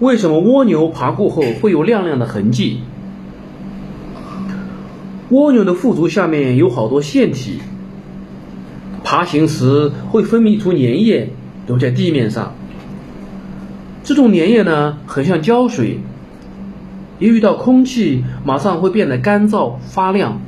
为什么蜗牛爬过后会有亮亮的痕迹？蜗牛的腹足下面有好多腺体爬行时会分泌出粘液留在地面上。这种粘液呢很像胶水一遇到空气马上会变得干燥发亮。